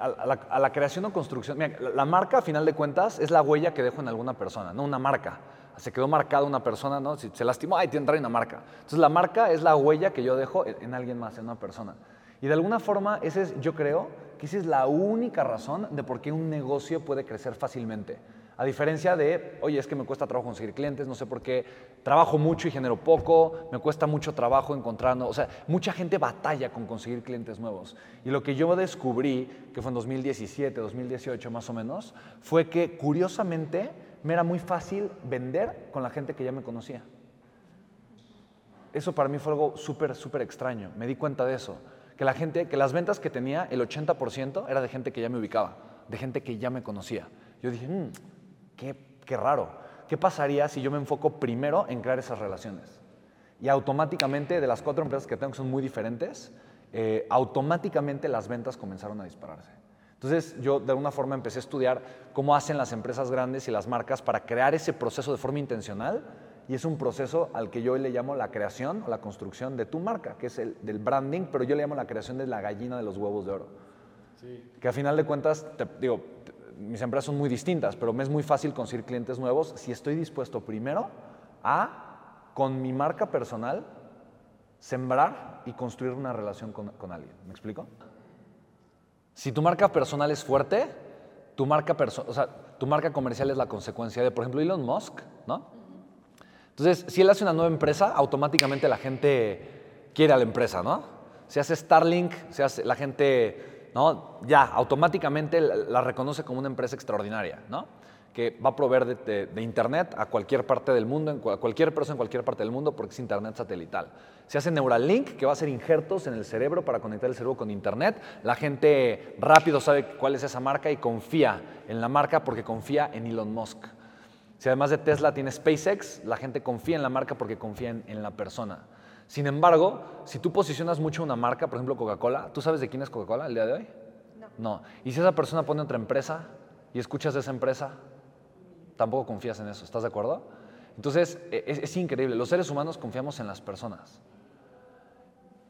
a, la, creación o construcción, mira, la, marca a final de cuentas es la huella que dejo en alguna persona, no una marca. Se quedó marcada una persona, ¿no? Si se lastimó, ahí tiene una marca. Entonces la marca es la huella que yo dejo en, en alguien más, en una persona. Y de alguna forma, ese es, yo creo que esa es la única razón de por qué un negocio puede crecer fácilmente. A diferencia de, oye, es que me cuesta trabajo conseguir clientes, no sé por qué, trabajo mucho y genero poco, me cuesta mucho trabajo encontrando, o sea, mucha gente batalla con conseguir clientes nuevos. Y lo que yo descubrí, que fue en 2017, 2018 más o menos, fue que curiosamente me era muy fácil vender con la gente que ya me conocía. Eso para mí fue algo súper, súper extraño. Me di cuenta de eso. Que la gente, que las ventas que tenía, el 80% era de gente que ya me ubicaba, de gente que ya me conocía. Yo dije, mmm, qué, qué raro. ¿Qué pasaría si yo me enfoco primero en crear esas relaciones? Y automáticamente, de las cuatro empresas que tengo que son muy diferentes, eh, automáticamente las ventas comenzaron a dispararse. Entonces yo de alguna forma empecé a estudiar cómo hacen las empresas grandes y las marcas para crear ese proceso de forma intencional y es un proceso al que yo le llamo la creación o la construcción de tu marca, que es el del branding, pero yo le llamo la creación de la gallina de los huevos de oro. Sí. Que a final de cuentas, te, digo, mis empresas son muy distintas, pero me es muy fácil conseguir clientes nuevos si estoy dispuesto primero a, con mi marca personal, sembrar y construir una relación con, con alguien. ¿Me explico? Si tu marca personal es fuerte, tu marca, o sea, tu marca comercial es la consecuencia de, por ejemplo, Elon Musk, ¿no? Entonces, si él hace una nueva empresa, automáticamente la gente quiere a la empresa, ¿no? Si hace Starlink, se hace, la gente, ¿no? Ya, automáticamente la reconoce como una empresa extraordinaria, ¿no? Que va a proveer de, Internet a cualquier parte del mundo, a cualquier persona en cualquier parte del mundo, porque es Internet satelital. Se hace Neuralink, que va a hacer injertos en el cerebro para conectar el cerebro con Internet. La gente rápido sabe cuál es esa marca y confía en la marca porque confía en Elon Musk. Si además de Tesla tiene SpaceX, la gente confía en la marca porque confía en la persona. Sin embargo, si tú posicionas mucho una marca, por ejemplo Coca-Cola, ¿tú sabes de quién es Coca-Cola el día de hoy? No. No. Y si esa persona pone otra empresa y escuchas de esa empresa, tampoco confías en eso, ¿estás de acuerdo? Entonces, es, es, increíble. Los seres humanos confiamos en las personas.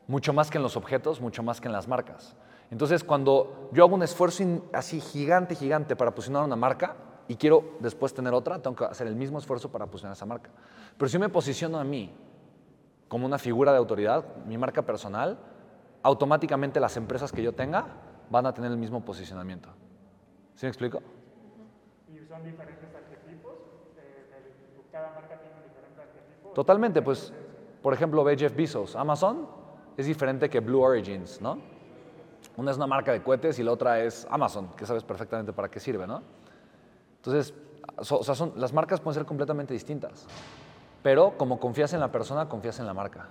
Mucho más que en los objetos, mucho más que en las marcas. Entonces, cuando yo hago un esfuerzo así gigante, gigante para posicionar una marca, y quiero después tener otra, tengo que hacer el mismo esfuerzo para posicionar esa marca. Pero si yo me posiciono a mí como una figura de autoridad, mi marca personal, automáticamente las empresas que yo tenga van a tener el mismo posicionamiento. ¿Sí me explico? ¿Y son diferentes arquetipos? Eh, ¿Cada marca tiene diferentes arquetipos? Totalmente, pues, por ejemplo, ve Jeff Bezos. Amazon es diferente que Blue Origins, ¿no? Una es una marca de cohetes y la otra es Amazon, que sabes perfectamente para qué sirve, ¿no? Entonces, so, o sea, son, las marcas pueden ser completamente distintas, pero como confías en la persona, confías en la marca.